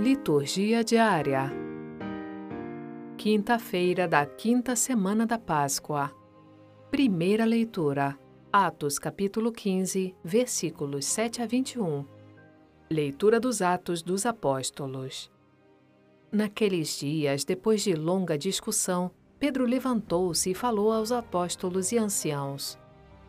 Liturgia diária. Quinta-feira da quinta semana da Páscoa. Primeira leitura. Atos capítulo 15, versículos 7 a 21. Leitura dos Atos dos Apóstolos. Naqueles dias, depois de longa discussão, Pedro levantou-se e falou aos apóstolos e anciãos: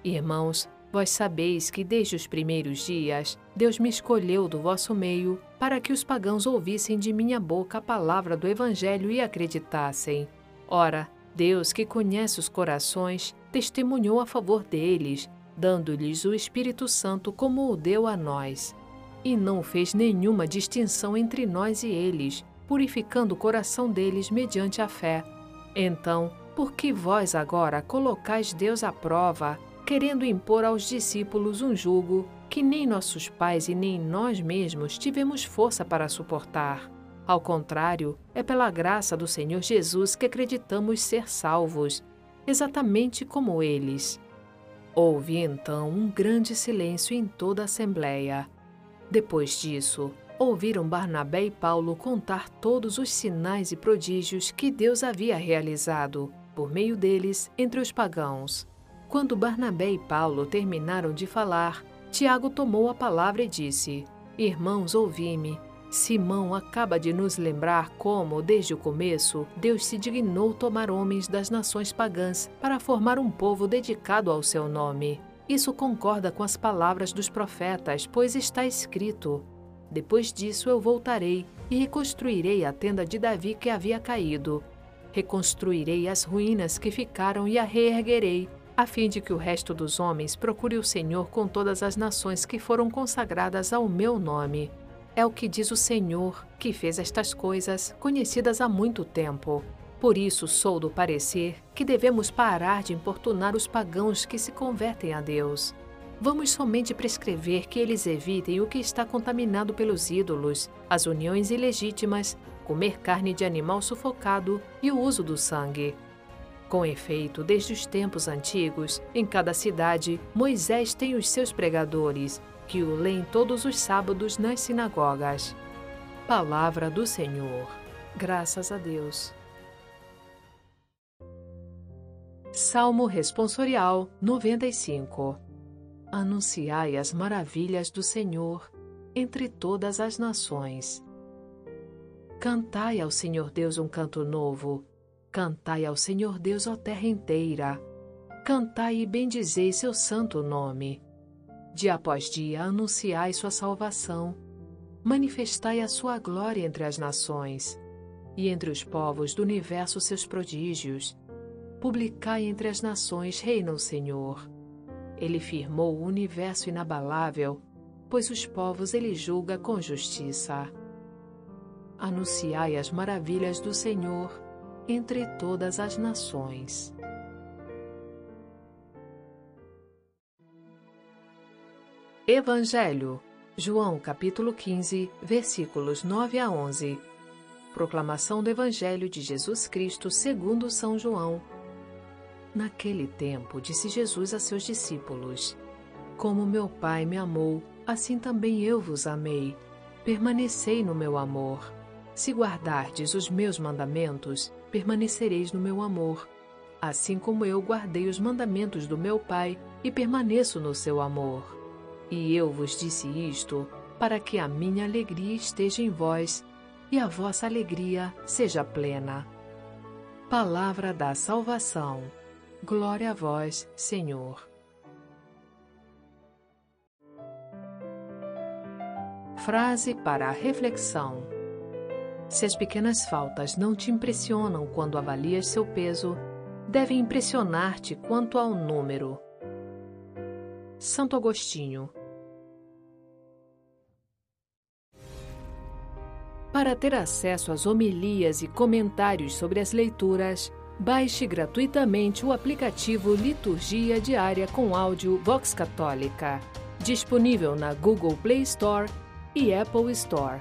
Irmãos, Vós sabeis que desde os primeiros dias Deus me escolheu do vosso meio para que os pagãos ouvissem de minha boca a palavra do Evangelho e acreditassem. Ora, Deus, que conhece os corações, testemunhou a favor deles, dando-lhes o Espírito Santo como o deu a nós. E não fez nenhuma distinção entre nós e eles, purificando o coração deles mediante a fé. Então, por que vós agora colocais Deus à prova, querendo impor aos discípulos um jugo que nem nossos pais e nem nós mesmos tivemos força para suportar. Ao contrário, é pela graça do Senhor Jesus que acreditamos ser salvos, exatamente como eles. Houve então um grande silêncio em toda a Assembleia. Depois disso, ouviram Barnabé e Paulo contar todos os sinais e prodígios que Deus havia realizado, por meio deles, entre os pagãos. Quando Barnabé e Paulo terminaram de falar, Tiago tomou a palavra e disse: Irmãos, ouvi-me. Simão acaba de nos lembrar como, desde o começo, Deus se dignou tomar homens das nações pagãs para formar um povo dedicado ao seu nome. Isso concorda com as palavras dos profetas, pois está escrito: Depois disso eu voltarei e reconstruirei a tenda de Davi que havia caído. Reconstruirei as ruínas que ficaram e a reerguerei a fim de que o resto dos homens procure o Senhor com todas as nações que foram consagradas ao meu nome. É o que diz o Senhor, que fez estas coisas, conhecidas há muito tempo. Por isso sou do parecer que devemos parar de importunar os pagãos que se convertem a Deus. Vamos somente prescrever que eles evitem o que está contaminado pelos ídolos, as uniões ilegítimas, comer carne de animal sufocado e o uso do sangue. Com efeito, desde os tempos antigos, em cada cidade, Moisés tem os seus pregadores, que o leem todos os sábados nas sinagogas. Palavra do Senhor. Graças a Deus. Salmo Responsorial 95 Anunciai as maravilhas do Senhor entre todas as nações. Cantai ao Senhor Deus um canto novo Cantai ao Senhor Deus, ó terra inteira. Cantai e bendizei seu santo nome. Dia após dia anunciai sua salvação. Manifestai a sua glória entre as nações e entre os povos do universo seus prodígios. Publicai entre as nações, reina o Senhor. Ele firmou o universo inabalável, pois os povos ele julga com justiça. Anunciai as maravilhas do Senhor entre todas as nações. Evangelho, João capítulo 15, versículos 9 a 11. Proclamação do Evangelho de Jesus Cristo segundo São João. Naquele tempo, disse Jesus a seus discípulos: Como meu Pai me amou, assim também eu vos amei. Permanecei no meu amor. Se guardardes os meus mandamentos, permanecereis no meu amor, assim como eu guardei os mandamentos do meu Pai e permaneço no seu amor. E eu vos disse isto para que a minha alegria esteja em vós e a vossa alegria seja plena. Palavra da salvação. Glória a vós, Senhor. Frase para a reflexão. Se as pequenas faltas não te impressionam quando avalias seu peso, devem impressionar-te quanto ao número. Santo Agostinho Para ter acesso às homilias e comentários sobre as leituras, baixe gratuitamente o aplicativo Liturgia Diária com áudio Vox Católica, disponível na Google Play Store e Apple Store.